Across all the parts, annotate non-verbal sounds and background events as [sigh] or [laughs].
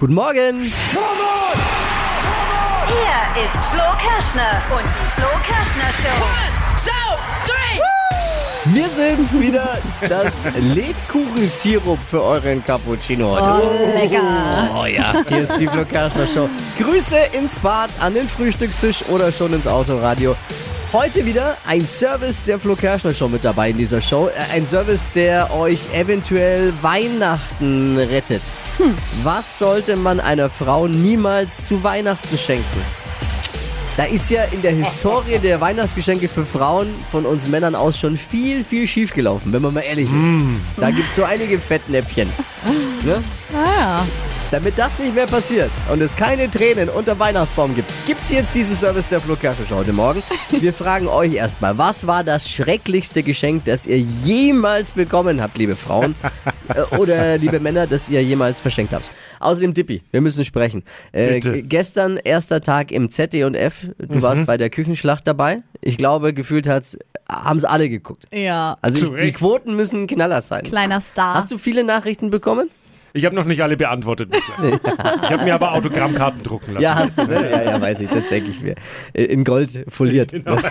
Guten Morgen. Hier ist Flo Kerschner und die Flo Kerschner Show. Wir sind's wieder, das Lebkuchensirup für euren Cappuccino heute. Oh, lecker. Oh ja, hier ist die Flo Kerschner Show. Grüße ins Bad, an den Frühstückstisch oder schon ins Autoradio. Heute wieder ein Service der Flo Kerschner Show mit dabei in dieser Show. Äh, Ein Service, der euch eventuell Weihnachten rettet. Was sollte man einer Frau niemals zu Weihnachten schenken? Da ist ja in der Historie der Weihnachtsgeschenke für Frauen von uns Männern aus schon viel, viel schief gelaufen, wenn man mal ehrlich ist. Da gibt es so einige Fettnäpfchen. Ne? Ah, Damit das nicht mehr passiert und es keine Tränen unter Weihnachtsbaum gibt, gibt es jetzt diesen Service der Flo heute Morgen. [laughs] Wir fragen euch erstmal, was war das schrecklichste Geschenk, das ihr jemals bekommen habt, liebe Frauen [laughs] äh, oder liebe Männer, das ihr jemals verschenkt habt? Außerdem Dippi, wir müssen sprechen. Äh, gestern erster Tag im ZD&F, du warst bei der Küchenschlacht dabei. Ich glaube, gefühlt hat's, haben es alle geguckt. ja. Also ich, die. Quoten müssen Knaller sein. Kleiner Star. Hast du viele Nachrichten bekommen? Ich habe noch nicht alle beantwortet bisher. ich habe mir aber Autogrammkarten drucken lassen. Ja, hast du, ne? Ja, ja, weiß ich, das denke ich mir. Äh, In Gold foliert. Genau. [laughs]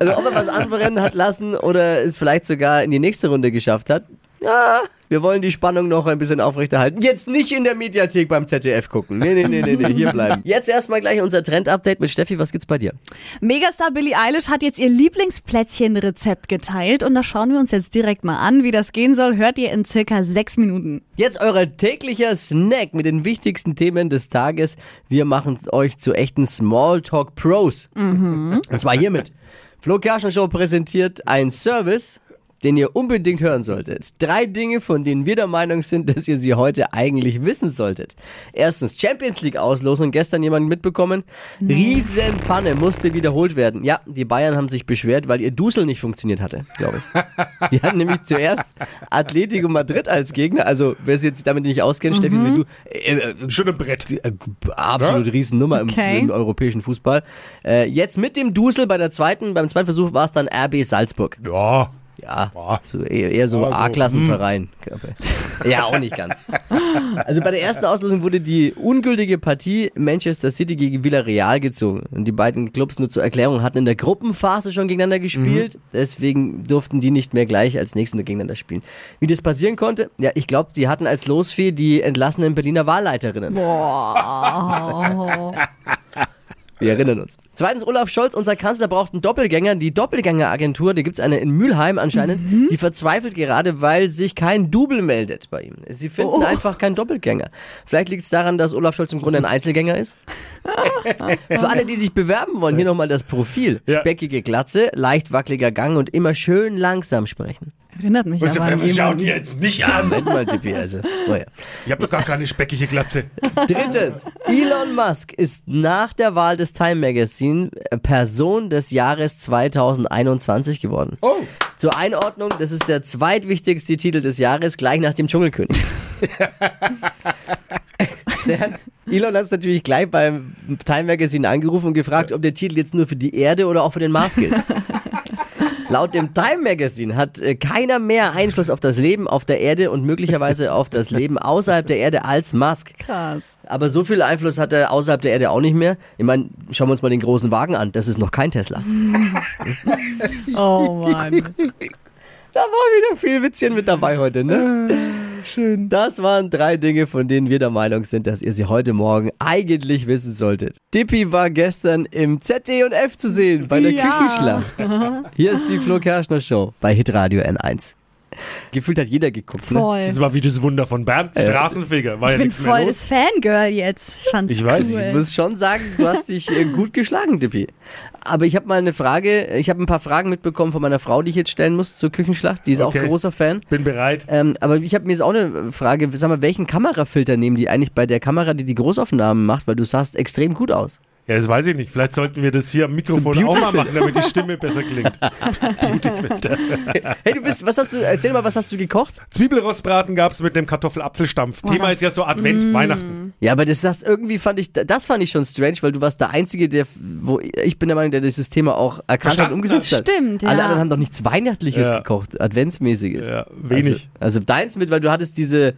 Also ob er was anbrennen hat lassen oder es vielleicht sogar in die nächste Runde geschafft hat. Ja, wir wollen die Spannung noch ein bisschen aufrechterhalten. Jetzt nicht in der Mediathek beim ZDF gucken. Nee, nee, nee, nee, nee, hier bleiben. [laughs] Jetzt erstmal gleich unser Trend-Update mit Steffi. Was gibt's bei dir? Megastar Billie Eilish hat jetzt ihr Lieblingsplätzchen-Rezept geteilt und das schauen wir uns jetzt direkt mal an. Wie das gehen soll, hört ihr in circa sechs Minuten. Jetzt euer täglicher Snack mit den wichtigsten Themen des Tages. Wir machen euch zu echten Smalltalk Pros. Und zwar hiermit. Flo Kerschner Show präsentiert ein Service, den ihr unbedingt hören solltet. Drei Dinge, von denen wir der Meinung sind, dass ihr sie heute eigentlich wissen solltet. Erstens, Champions League Auslosung. Gestern jemand mitbekommen. Riesenpanne musste wiederholt werden. Ja, die Bayern haben sich beschwert, weil ihr Dusel nicht funktioniert hatte, glaube ich. [laughs] Die hatten nämlich zuerst Atletico Madrid als Gegner. Also, wer es jetzt damit nicht auskennt, Steffi, wie du, äh, äh, Schon ein Brett. äh, absolut Riesennummer im, Okay. im europäischen Fußball. Äh, jetzt mit dem Dusel bei der zweiten, beim zweiten Versuch war es dann RB Salzburg. Ja. Ja, so eher, eher so A-Klassenverein. Ja, auch nicht ganz. Also bei der ersten Auslosung wurde die ungültige Partie Manchester City gegen Villarreal gezogen. Und die beiden Clubs, nur zur Erklärung, hatten in der Gruppenphase schon gegeneinander gespielt. Deswegen durften die nicht mehr gleich als nächsten gegeneinander spielen. Wie das passieren konnte? Ja, ich glaube, die hatten als Losfee die entlassenen Berliner Wahlleiterinnen. Boah. [laughs] Wir erinnern uns. Zweitens, Olaf Scholz, unser Kanzler, braucht einen Doppelgänger. Die Doppelgängeragentur, da gibt's eine in Mülheim anscheinend, die verzweifelt gerade, weil sich kein Double meldet bei ihm. Sie finden einfach keinen Doppelgänger. Vielleicht liegt's daran, dass Olaf Scholz im Grunde ein Einzelgänger ist. [laughs] Für alle, die sich bewerben wollen, hier nochmal das Profil. Ja. Speckige Glatze, leicht wackeliger Gang und immer schön langsam sprechen. Erinnert mich aber an Was schaut jemanden. jetzt mich an? Moment mal, Tippi, also. Oh ja. Ich habe doch gar keine speckige Glatze. Drittens, Elon Musk ist nach der Wahl des Time Magazine äh, Person des Jahres 2021 geworden. Oh. Zur Einordnung, das ist der zweitwichtigste Titel des Jahres, gleich nach dem Dschungelkönig. [laughs] Elon hat es natürlich gleich beim Time Magazine angerufen und gefragt, ob der Titel jetzt nur für die Erde oder auch für den Mars gilt. Laut dem Time Magazine hat äh, keiner mehr Einfluss auf das Leben auf der Erde und möglicherweise [laughs] auf das Leben außerhalb der Erde als Musk. Krass. Aber so viel Einfluss hat er außerhalb der Erde auch nicht mehr. Ich meine, schauen wir uns mal den großen Wagen an. Das ist noch kein Tesla. [laughs] Oh Mann. Da war wieder viel Witzchen mit dabei heute, ne? [laughs] Schön. Das waren drei Dinge, von denen wir der Meinung sind, dass ihr sie heute Morgen eigentlich wissen solltet. Dippi war gestern im ZD&F zu sehen bei der Ja. Küchenschlacht. [laughs] Hier ist die Flo Kerschner Show bei Hitradio N1. Gefühlt hat jeder geguckt, ne? Voll. Das war wie das Wunder von Bern. Straßenfeger. War Ich ja bin voll das Fangirl jetzt. Ich fand's Ich weiß, cool. Ich muss schon sagen, du hast dich äh, gut geschlagen, Dippi. Aber ich habe mal eine Frage, ich habe ein paar Fragen mitbekommen von meiner Frau, die ich jetzt stellen muss zur Küchenschlacht. Die ist Okay. auch großer Fan. Bin bereit. Ähm, aber ich habe mir jetzt auch eine Frage, sag mal, welchen Kamerafilter nehmen die eigentlich bei der Kamera, die die Großaufnahmen macht? Weil du sahst extrem gut aus. Ja, das weiß ich nicht. Vielleicht sollten wir das hier am Mikrofon auch mal machen, damit die Stimme besser klingt. [laughs] Hey, du bist, was hast du, erzähl mal, was hast du gekocht? Zwiebelrostbraten gab es mit einem Kartoffelapfelstampf. Thema das- ist ja so Advent, Weihnachten. Ja, aber das, das irgendwie fand ich, das fand ich schon strange, weil du warst der Einzige, der, wo ich bin der Meinung, der dieses Thema auch erkannt hat und umgesetzt hat. Stimmt, ja. Alle anderen haben doch nichts Weihnachtliches Ja. gekocht, Adventsmäßiges. Ja, wenig. Also, also deins mit, weil du hattest diese,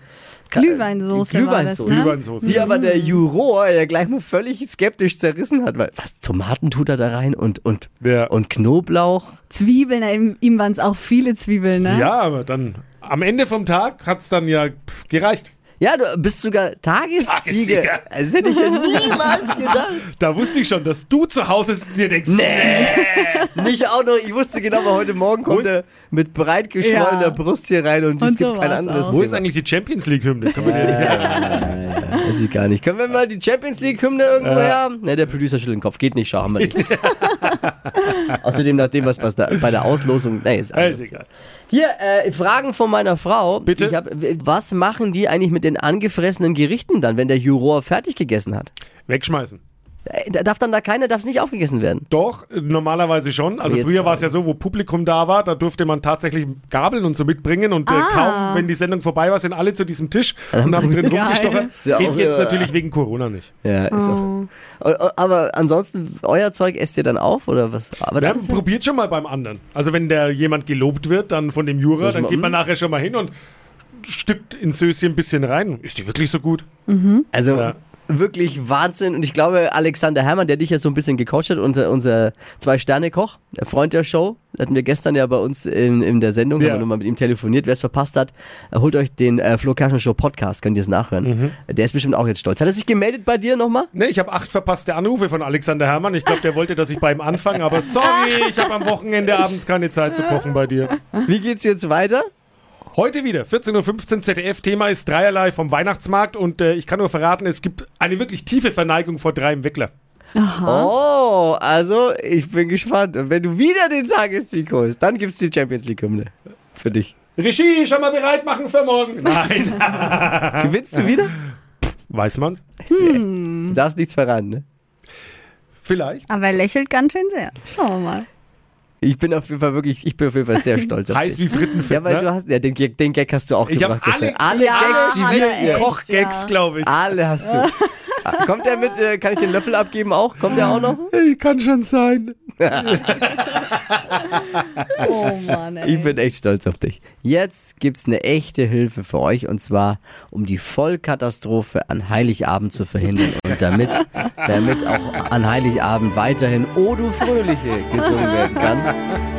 Glühweinsoße Die war das, Glühweinsoße. ne? Glühweinsoße. Die aber der Juror ja gleich mal völlig skeptisch zerrissen hat, weil was, Tomaten tut er da rein und, und, Ja. und Knoblauch? Zwiebeln, ihm, ihm waren es auch viele Zwiebeln, ne? Ja, aber dann am Ende vom Tag hat es dann ja pff, gereicht. Ja, du bist sogar Tagessieger. Tagessieger. Das hätte ich ja niemals gedacht. Da wusste ich schon, dass du zu Hause dir denkst, nee. Nicht auch noch, ich wusste genau, aber heute Morgen kommt er mit breit geschwollener Ja. Brust hier rein und, es Und gibt so kein war's anderes. auch. Wo ist eigentlich die Champions League-Hymne? Können wir die- [laughs] [laughs] Weiß ich gar nicht. Können wir mal die Champions League-Hymne irgendwo her? Ne, der Producer schüttelt den Kopf. Geht nicht, schau, haben wir nicht. [laughs] Außerdem, nach dem, was bei der, Auslosung. Nee, ist Ja, alles. ist egal. Hier, äh, Fragen von meiner Frau. Bitte? Ich hab, was machen die eigentlich mit den angefressenen Gerichten dann, wenn der Juror fertig gegessen hat? Wegschmeißen. Äh, da darf dann da keiner, darf es nicht aufgegessen werden. Doch, äh, normalerweise schon. Also Jetzt früher war es ja so, wo Publikum da war, da durfte man tatsächlich Gabeln und so mitbringen und äh, Ah. kaum, wenn die Sendung vorbei war, sind alle zu diesem Tisch [laughs] und haben drin [laughs] Geil. Ist ja Geht jetzt äh, natürlich wegen Corona nicht. Ja, ist Oh. auch. Aber ansonsten, euer Zeug esst ihr dann auf oder was? Aber Ja, probiert schon mal beim anderen. Also wenn der jemand gelobt wird, dann von dem Juror, Soll dann geht man nachher schon mal hin und stippt ins Söschen ein bisschen rein. Ist die wirklich so gut? Also Ja. Wirklich Wahnsinn. Und ich glaube, Alexander Herrmann, der dich ja so ein bisschen gecoacht hat, unser, unser Zwei-Sterne-Koch, der Freund der Show, hatten wir gestern ja bei uns in, in der Sendung, Ja. haben wir nochmal mit ihm telefoniert. Wer es verpasst hat, äh, holt euch den äh, Flo Kerschner Show Podcast, könnt ihr es nachhören. Der ist bestimmt auch jetzt stolz. Hat er sich gemeldet bei dir nochmal? Ne, ich habe acht verpasste Anrufe von Alexander Herrmann. Ich glaube, der wollte, dass ich bei ihm anfange, aber sorry, ich habe am Wochenende abends keine Zeit zu kochen bei dir. Wie geht's jetzt weiter? Heute wieder, 14.15 Uhr ZDF. Thema ist dreierlei vom Weihnachtsmarkt und äh, ich kann nur verraten, es gibt eine wirklich tiefe Verneigung vor drei im Weckler. Oh, also ich bin gespannt. Und wenn du wieder den Tagessieg holst, dann gibt's die Champions League-Hymne für dich. Regie, schon mal bereit machen für morgen. Nein. [laughs] Gewinnst du wieder? Weiß man's? Du darfst nichts verraten, ne? Vielleicht. Aber er lächelt ganz schön sehr. Schauen wir mal. Ich bin auf jeden Fall wirklich, ich bin auf jeden Fall sehr [laughs] stolz auf Heiß dich. wie Frittenfett. Ja, weil ne? du hast, ja, den, Gag- den Gag hast du auch ich habe gebracht alle, gestern. Alle Ja, Gags, die wir. Kochgags, ja. glaube ich. alle hast du. [laughs] Ah, Kommt der mit, äh, kann ich den Löffel abgeben auch? Kommt der auch noch? Ich kann schon sein. Oh Mann, ey. Ich bin echt stolz auf dich. Jetzt gibt's eine echte Hilfe für euch und zwar, um die Vollkatastrophe an Heiligabend zu verhindern und damit, damit auch an Heiligabend weiterhin O du Fröhliche gesungen werden kann.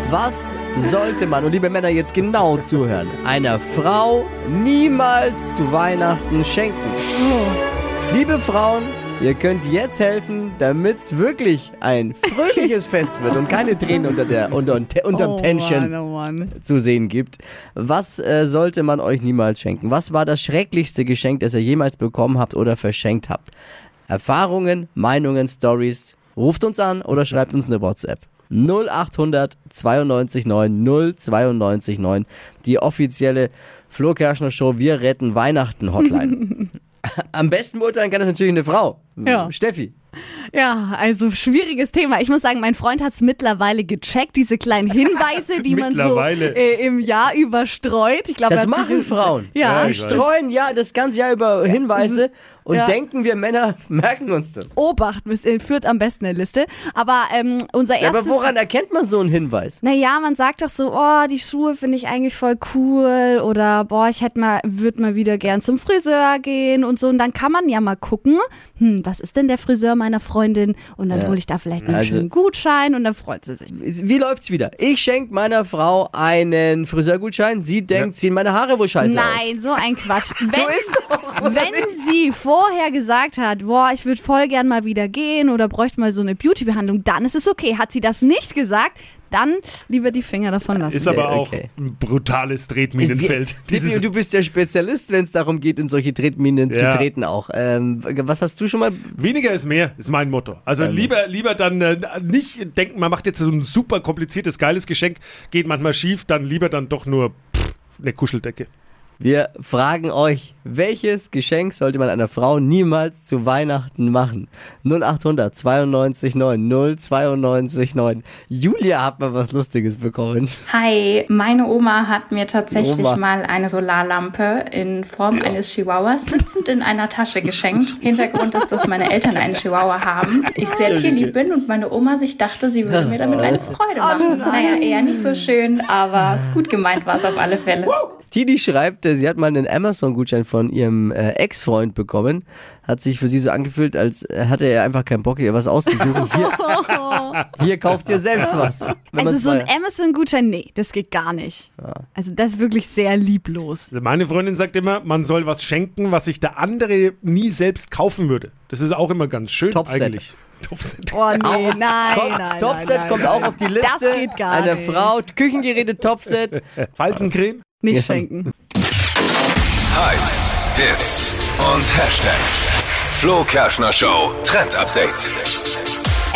Was sollte man, und liebe Männer, jetzt genau zuhören, einer Frau niemals zu Weihnachten schenken? Liebe Frauen, ihr könnt jetzt helfen, damit es wirklich ein fröhliches [laughs] Fest wird und keine Tränen unter der unter, unterm oh Tension Mann, oh Mann. zu sehen gibt. Was äh, sollte man euch niemals schenken? Was war das schrecklichste Geschenk, das ihr jemals bekommen habt oder verschenkt habt? Erfahrungen, Meinungen, Stories. Ruft uns an oder schreibt uns eine WhatsApp. 0800 92 9 092 9. Die offizielle Flo Kerschner Show Wir retten Weihnachten Hotline. [laughs] Am besten beurteilen kann das natürlich eine Frau. Ja. Steffi. Ja, also schwieriges Thema. Ich muss sagen, mein Freund hat es mittlerweile gecheckt, diese kleinen Hinweise, die man so äh, im Jahr überstreut. Ich glaube, Das machen Frauen. Ja, Ja, Die streuen ja das ganze Jahr über Hinweise und Ja. denken, wir Männer [laughs] merken uns das. Obacht führt am besten eine Liste. Aber ähm, unser Ja, erstes. aber woran erkennt man so einen Hinweis? Naja, man sagt doch so, oh, die Schuhe finde ich eigentlich voll cool oder boah, ich hätte mal, würde mal wieder gern zum Friseur gehen und so. Und dann kann man ja mal gucken, hm, was ist denn der Friseur meiner Freundin? Und dann Ja. hole ich da vielleicht einen Also- schönen Gutschein und dann freut sie sich. Wie läuft's wieder? Ich schenke meiner Frau einen Friseurgutschein. Sie denkt, ziehen meine Haare wohl scheiße aus. Nein, so ein Quatsch. [laughs] Wenn, So ist doch. wenn sie vorher gesagt hat, boah, ich würde voll gern mal wieder gehen oder bräuchte mal so eine Beauty-Behandlung, dann ist es okay. Hat sie das nicht gesagt, dann lieber die Finger davon lassen. Ist aber auch okay. ein brutales Tretminenfeld. Dieses- du bist der Spezialist, wenn es darum geht, in solche Tretminen Ja. zu treten auch. Ähm, was hast du schon mal? Weniger ist mehr, ist mein Motto. Also lieber, lieber dann äh, nicht denken, man macht jetzt so ein super kompliziertes, geiles Geschenk, geht manchmal schief, dann lieber dann doch nur pff, eine Kuscheldecke. Wir fragen euch, welches Geschenk sollte man einer Frau niemals zu Weihnachten machen? 0800 92 9 092 9. Julia hat mal was Lustiges bekommen. Hi, meine Oma hat mir tatsächlich Oma. mal eine Solarlampe in Form eines Chihuahuas sitzend [laughs] in einer Tasche geschenkt. Hintergrund ist, dass meine Eltern einen Chihuahua haben. Ich sehr tierlieb bin und meine Oma sich dachte, sie würde mir damit eine Freude machen. Naja, eher nicht so schön, aber gut gemeint war es auf alle Fälle. Tini schreibt, äh, sie hat mal einen Amazon-Gutschein von ihrem äh, Ex-Freund bekommen. Hat sich für sie so angefühlt, als äh, hatte er einfach keinen Bock, ihr was auszusuchen. Hier, [laughs] hier kauft ihr selbst was. Also so ein Amazon-Gutschein, nee, das geht gar nicht. Also das ist wirklich sehr lieblos. Also meine Freundin sagt immer, man soll was schenken, was sich der andere nie selbst kaufen würde. Das ist auch immer ganz schön Topset. eigentlich. [laughs] Topset. Oh nee, [laughs] nein, Top- nein, Topset nein, nein, kommt nein. auch auf die Liste. Das geht gar Eine nicht. Frau, Küchengeräte Topset. Faltencreme. Nicht schenken. Hypes, Hits und Hashtags. Flo Kerschner Show Trend Update.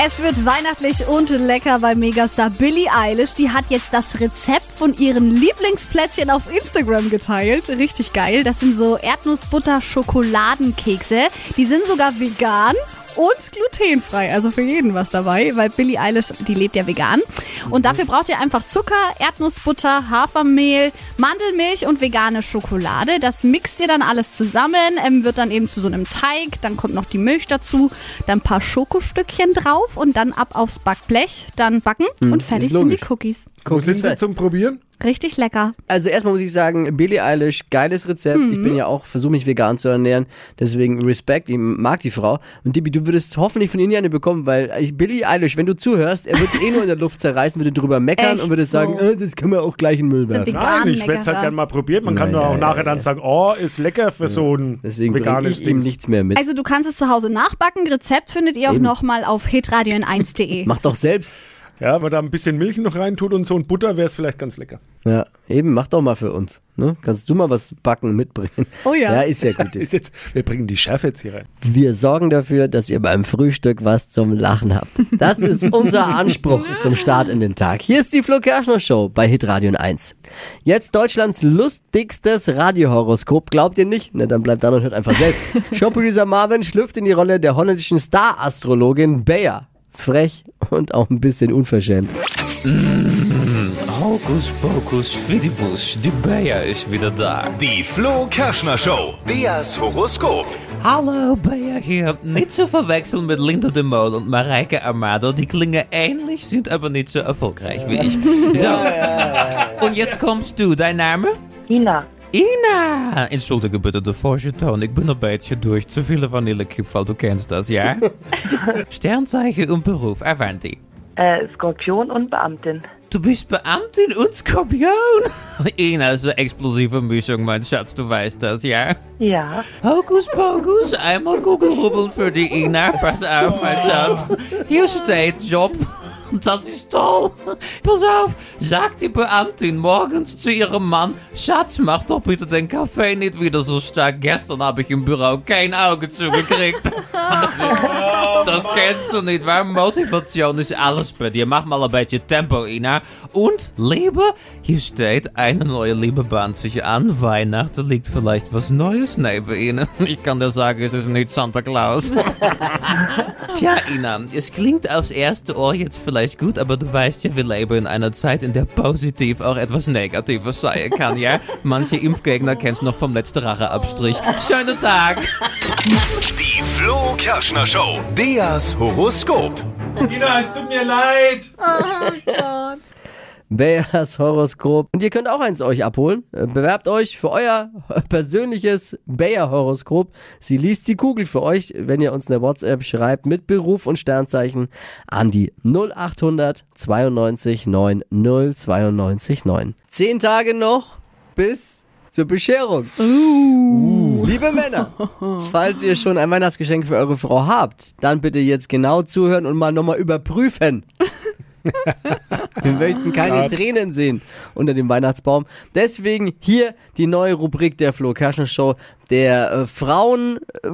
Es wird weihnachtlich und lecker bei Megastar Billie Eilish. Die hat jetzt das Rezept von ihren Lieblingsplätzchen auf Instagram geteilt. Richtig geil. Das sind so Erdnussbutter-Schokoladenkekse. Die sind sogar vegan. Und glutenfrei, also für jeden was dabei, weil Billie Eilish, die lebt ja vegan. Und dafür braucht ihr einfach Zucker, Erdnussbutter, Hafermehl, Mandelmilch und vegane Schokolade. Das mixt ihr dann alles zusammen, ähm, wird dann eben zu so einem Teig. Dann kommt noch die Milch dazu, dann ein paar Schokostückchen drauf und dann ab aufs Backblech, dann backen und fertig sind die. Cookies. Wo sind sie zum Probieren? Richtig lecker. Also erstmal muss ich sagen, Billie Eilish, geiles Rezept. Ich Mhm. bin ja auch, versuche mich vegan zu ernähren. Deswegen Respekt, ich mag die Frau. Und Dibi, du würdest hoffentlich von Ihnen eine bekommen, weil ich- Billie Eilish, wenn du zuhörst, er wird es eh nur in der Luft zerreißen, würde drüber meckern Echt und würde so? sagen, äh, das kann man auch gleich in den Müll werfen. Nein, ich werde es halt gerne mal probieren. Man kann Ja, nur auch ja, nachher ja, dann sagen, oh, ist lecker für so ein Deswegen veganes ich ihm Ding. nichts mehr mit. Also du kannst es zu Hause nachbacken. Rezept findet ihr auch nochmal auf hitradion1.de. Mach doch selbst. Ja, wenn da ein bisschen Milch noch reintut und so und Butter, wäre es vielleicht ganz lecker. Ja, eben, mach doch mal für uns. Ne? Kannst du mal was backen und mitbringen? Oh ja. Ja, ist ja gut. [laughs] Ist jetzt, wir bringen die Schärfe jetzt hier rein. Wir sorgen dafür, dass ihr beim Frühstück was zum Lachen habt. Das ist [laughs] unser Anspruch zum Start in den Tag. Hier ist die Flo Kerschner Show bei Hitradion 1. Jetzt Deutschlands lustigstes Radiohoroskop. Glaubt ihr nicht? Na, dann bleibt dran und hört einfach selbst. [laughs] Showproducer Marvin schlüpft in die Rolle der holländischen Star-Astrologin Bea. Frech und auch ein bisschen unverschämt. Hokus pokus fidibus, die Bea ist wieder da. Die Flo Kerschner Show. Beas Horoskop. Hallo Bea hier. Nicht zu verwechseln mit Linda de Mol und Mareike Armado. Die klingen ähnlich, sind aber nicht so erfolgreich wie ich. [laughs] So. Und jetzt kommst du. Dein Name? Ina, Ina! Entschuldige bitte de falsche Toon. Ik ben een beetje durch. Zu viele Vanillekipferl, du kennst das, ja? [laughs] Sternzeichen und Beruf, Avanti. äh, Skorpion und Beamtin. Du bist Beamtin und Skorpion? [laughs] Ina, so explosive Mischung, mein Schatz, du weißt das, ja? Ja, Hokus pokus, einmal Kugelrubbeln für die Ina. Pass auf, mein Schatz. Hier steht Job. Das ist toll. Pass auf, sagt die Beamtin morgens zu ihrem Mann, Schatz, mach doch bitte den Kaffee nicht wieder so stark. Gestern habe ich im Büro kein Auge zugekriegt. [laughs] Das kennst du nicht, waar Motivation ist alles bei dir. Mach mal ein bisschen Tempo, Ina. Und Liebe, hier steht, eine neue Liebe bahnt sich an. Weihnachten liegt vielleicht was Neues neben Ihnen. [laughs] Ich kann dir sagen, es ist nicht Santa Claus. [laughs] Tja, Ina, es klingt aufs erste Ohr jetzt vielleicht gut, aber du weißt ja, wir leben in einer Zeit, in der positiv auch etwas Negatives sein kann, ja? Manche Impfgegner kennst noch vom letzten Racheabstrich. Schönen Tag! Die Flo Kerschner Show. Beas Horoskop. Ina, es tut mir leid. Beas Horoskop. Und ihr könnt auch eins euch abholen. Äh, Bewerbt euch für euer [laughs] persönliches Bayer-Horoskop. Sie liest die Kugel für euch, wenn ihr uns eine WhatsApp schreibt mit Beruf und Sternzeichen an die 0800 92 9 092 9. Zehn Tage noch bis zur Bescherung. Liebe Männer, [laughs] falls ihr schon ein Weihnachtsgeschenk für eure Frau habt, dann bitte jetzt genau zuhören und mal nochmal überprüfen. [laughs] Wir möchten keine Tränen sehen unter dem Weihnachtsbaum. Deswegen hier die neue Rubrik der Flo Kerschner Show, der äh, Frauen äh,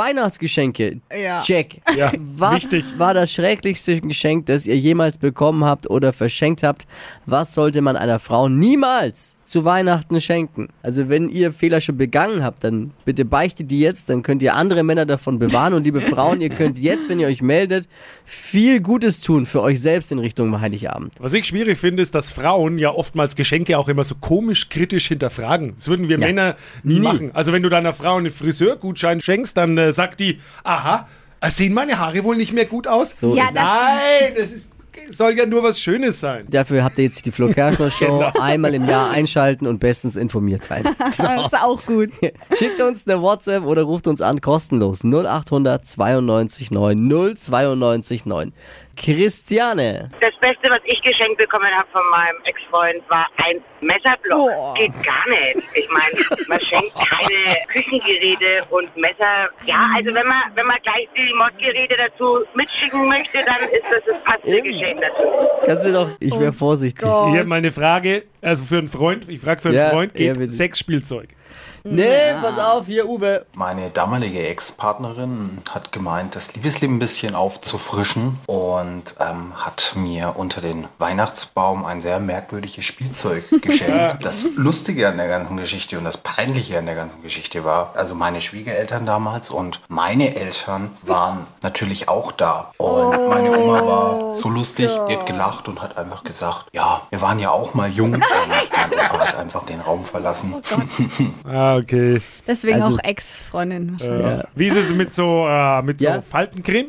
Weihnachtsgeschenke. Ja. Check. Ja, [laughs] Was wichtig. war das schrecklichste Geschenk, das ihr jemals bekommen habt oder verschenkt habt? Was sollte man einer Frau niemals zu Weihnachten schenken? Also wenn ihr Fehler schon begangen habt, dann bitte beichtet die jetzt, dann könnt ihr andere Männer davon bewahren und liebe Frauen, ihr könnt jetzt, wenn ihr euch meldet, viel Gutes tun für euch selbst in Richtung Heiligabend. Was ich schwierig finde, ist, dass Frauen ja oftmals Geschenke auch immer so komisch kritisch hinterfragen. Das würden wir Ja. Männer nie, Nie. machen. Also wenn du deiner Frau einen Friseurgutschein schenkst, dann äh, sagt die, aha, äh, sehen meine Haare wohl nicht mehr gut aus? So Ja, das- Nein, das ist soll ja nur was Schönes sein. Dafür habt ihr jetzt die Flo Kerschner Show [laughs] Genau. einmal im Jahr einschalten und bestens informiert sein. [laughs] So. Das ist auch gut. [laughs] Schickt uns eine WhatsApp oder ruft uns an kostenlos 0800 92 9 092 9. Christiane. Das Beste, was ich geschenkt bekommen habe von meinem Ex-Freund, war ein Messerblock. Oh. Geht gar nicht. Ich meine, man schenkt keine Küchengeräte und Messer. Ja, also wenn man wenn man gleich die Mordgeräte dazu mitschicken möchte, dann ist das das passende Eben. Geschenk dazu. Kannst du doch, ich wäre vorsichtig. Hier meine Frage, also für einen Freund, ich frage für einen Ja, Freund, ja, geht bitte. Sexspielzeug. Nee, pass auf, hier Uwe. Meine damalige Ex-Partnerin hat gemeint, das Liebesleben ein bisschen aufzufrischen und ähm, hat mir unter den Weihnachtsbaum ein sehr merkwürdiges Spielzeug [laughs] geschenkt. Das Lustige an der ganzen Geschichte und das Peinliche an der ganzen Geschichte war, also meine Schwiegereltern damals und meine Eltern waren natürlich auch da. Und meine Oma war so lustig, die hat gelacht und hat einfach gesagt, ja, wir waren ja auch mal jung. [laughs] Hat einfach den Raum verlassen. [laughs] Ah, okay. Deswegen Also- auch Ex-Freundin wahrscheinlich. Äh, Wie ist es mit so, äh, mit Ja. so Faltencreme?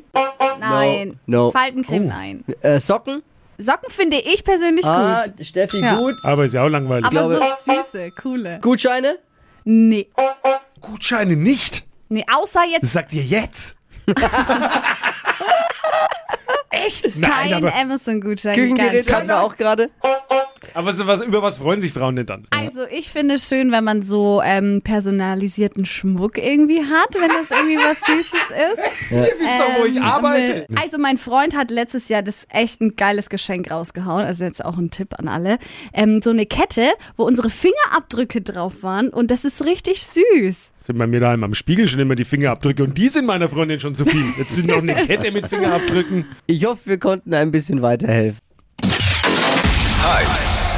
Nein. no. Faltencreme, Oh. nein. Äh, Socken? Socken finde ich persönlich Ah, gut. Steffi, Ja. gut. Aber ist ja auch langweilig. Aber glaube- so süße, coole. Gutscheine? Nee. Gutscheine nicht. Nee, außer Das jetzt sagt ihr jetzt. [laughs] Echt? Nein, kein Amazon-Gutschein. Küchengeräte Ganz hatten wir auch gerade. Aber so was, über was freuen sich Frauen denn dann? Also ich finde es schön, wenn man so ähm, personalisierten Schmuck irgendwie hat, wenn das irgendwie was Süßes ist. Ihr wisst doch, wo ich Ähm, arbeite. mit- Also mein Freund hat letztes Jahr das echt ein geiles Geschenk rausgehauen. Also jetzt auch ein Tipp an alle. Ähm, so eine Kette, wo unsere Fingerabdrücke drauf waren und das ist richtig süß. Sind bei mir daheim am Spiegel schon immer die Fingerabdrücke und die sind meiner Freundin schon zu viel. Jetzt sind noch eine Kette mit Fingerabdrücken. Ich hoffe, wir konnten ein bisschen weiterhelfen. Hypes,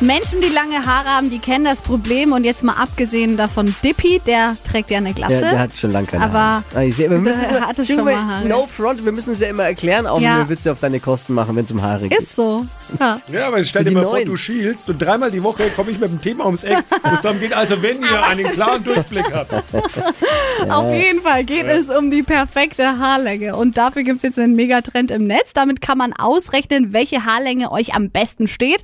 Menschen, die lange Haare haben, die kennen das Problem und jetzt mal abgesehen davon Dippy, der trägt ja eine Glatze. Der, der hat schon lange keine Aber Haare. Ah, ich sehe, wir müssen es immer- hatte Schick schon mal- Haare. No front, wir müssen es ja immer erklären, auch Ja. wenn wir Witze auf deine Kosten machen, wenn es um Haare geht. ist so. Ja. Ja, aber stell dir mal vor, du schielst und dreimal die Woche komme ich mit dem Thema ums Eck, wo es darum geht, also wenn ihr einen klaren Durchblick habt. [laughs] Auf jeden Fall geht es um die perfekte Haarlänge. Und dafür gibt es jetzt einen Megatrend im Netz. Damit kann man ausrechnen, welche Haarlänge euch am besten steht.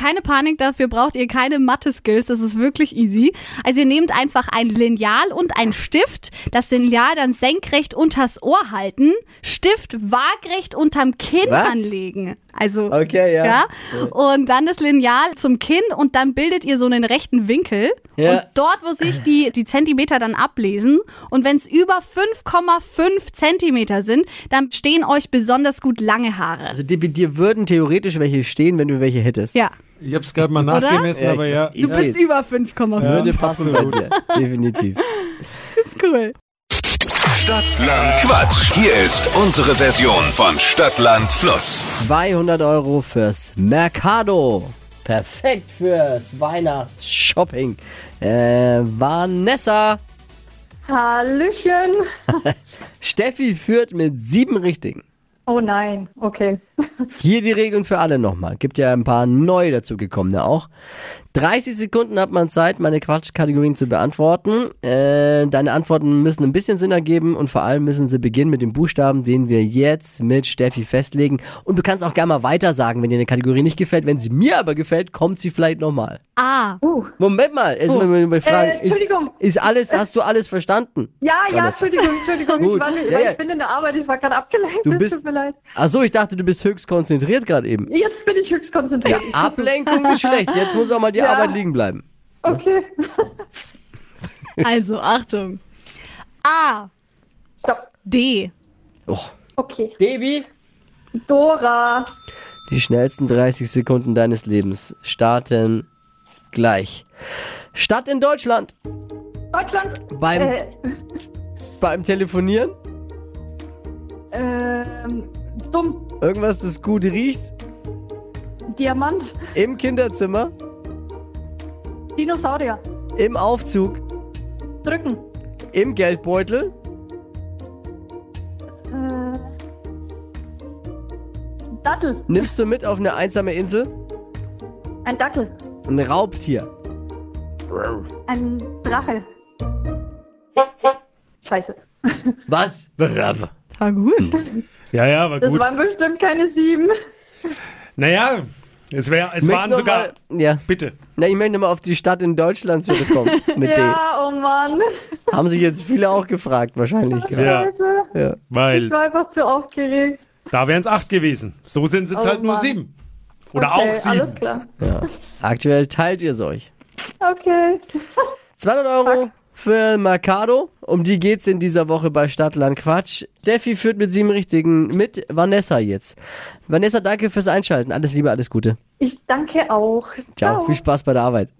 Keine Panik, dafür braucht ihr keine Mathe-Skills. Das ist wirklich easy. Also ihr nehmt einfach ein Lineal und ein Stift. Das Lineal dann senkrecht unters Ohr halten. Stift waagrecht unterm Kinn Was? anlegen. Also, Okay, ja. ja. Und dann das Lineal zum Kinn und dann bildet ihr so einen rechten Winkel. Ja. Und dort, wo sich die, die Zentimeter dann ablesen und wenn es über 5,5 Zentimeter sind, dann stehen euch besonders gut lange Haare. Also dir, dir würden theoretisch welche stehen, wenn du welche hättest. Ja, Ich hab's gerade mal nachgemessen, Ja, aber ja. ich du bist über 5,5. Würde passen bei dir. Definitiv. [laughs] ist cool. Stadtland Quatsch. Hier ist unsere Version von Stadtland Fluss. 200 Euro fürs Mercado. Perfekt fürs Weihnachtsshopping. Äh, Vanessa. Hallöchen. [laughs] Steffi führt mit sieben Richtigen. Oh nein, okay. [laughs] Hier die Regeln für alle nochmal. Gibt ja ein paar neu dazugekommene auch. 30 Sekunden hat man Zeit, meine Quatschkategorien zu beantworten. Äh, deine Antworten müssen ein bisschen Sinn ergeben und vor allem müssen sie beginnen mit dem Buchstaben, den wir jetzt mit Steffi festlegen. Und du kannst auch gerne mal weiter sagen, wenn dir eine Kategorie nicht gefällt. Wenn sie mir aber gefällt, kommt sie vielleicht nochmal. Ah, Uh. Moment mal, wir mal fragen, Äh, Entschuldigung. Ist, ist alles, hast du alles verstanden? Ja, ja. Entschuldigung, Entschuldigung. Ich, war, nicht- Ja, ja. ich bin in der Arbeit, ich war gerade abgelenkt. Du das bist- tut mir leid. Ach so, ich dachte, du bist höchst konzentriert gerade eben. Jetzt bin ich höchst konzentriert. Versuch's. Ablenkung ist schlecht. Jetzt muss auch mal die Ja. Arbeit liegen bleiben. Okay. [laughs] also Achtung. A, Stopp. D, Oh. Okay. Baby. Dora. Die schnellsten 30 Sekunden deines Lebens starten gleich. Stadt in Deutschland. Deutschland. Beim, Äh, beim Telefonieren. Ähm, dumm. Irgendwas, das gut riecht. Diamant. Im Kinderzimmer. Dinosaurier. Im Aufzug. Drücken. Im Geldbeutel. Äh, Dattel. Nimmst du mit auf eine einsame Insel. Ein Dackel. Ein Raubtier. Ein Drache. Scheiße. Was? War gut. Ja, ja, war Das gut. waren bestimmt keine sieben. Naja, es, wär, es Ich waren sogar. Mal, ja. Bitte. Na, ich möchte mal auf die Stadt in Deutschland zurückkommen. [laughs] Mit Ja, oh Mann. D. Haben sich jetzt viele auch gefragt, wahrscheinlich. gerade. Ja. Ja. Ich weil war einfach zu aufgeregt. da wären es acht gewesen. So sind es jetzt Oh halt nur Mann. sieben. Oder okay, auch sieben. alles klar. Ja. Aktuell teilt ihr es euch. Okay. 200 Euro für Mercado. Um die geht's in dieser Woche bei Stadtland Quatsch. Steffi führt mit sieben Richtigen mit Vanessa jetzt. Vanessa, danke fürs Einschalten. Alles Liebe, alles Gute. Ich danke auch. Ciao. Ciao. Viel Spaß bei der Arbeit.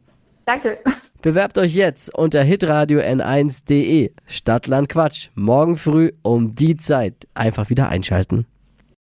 Danke. [laughs] Bewerbt euch jetzt unter hitradio n1.de. Stadtland Quatsch. Morgen früh um die Zeit. Einfach wieder einschalten.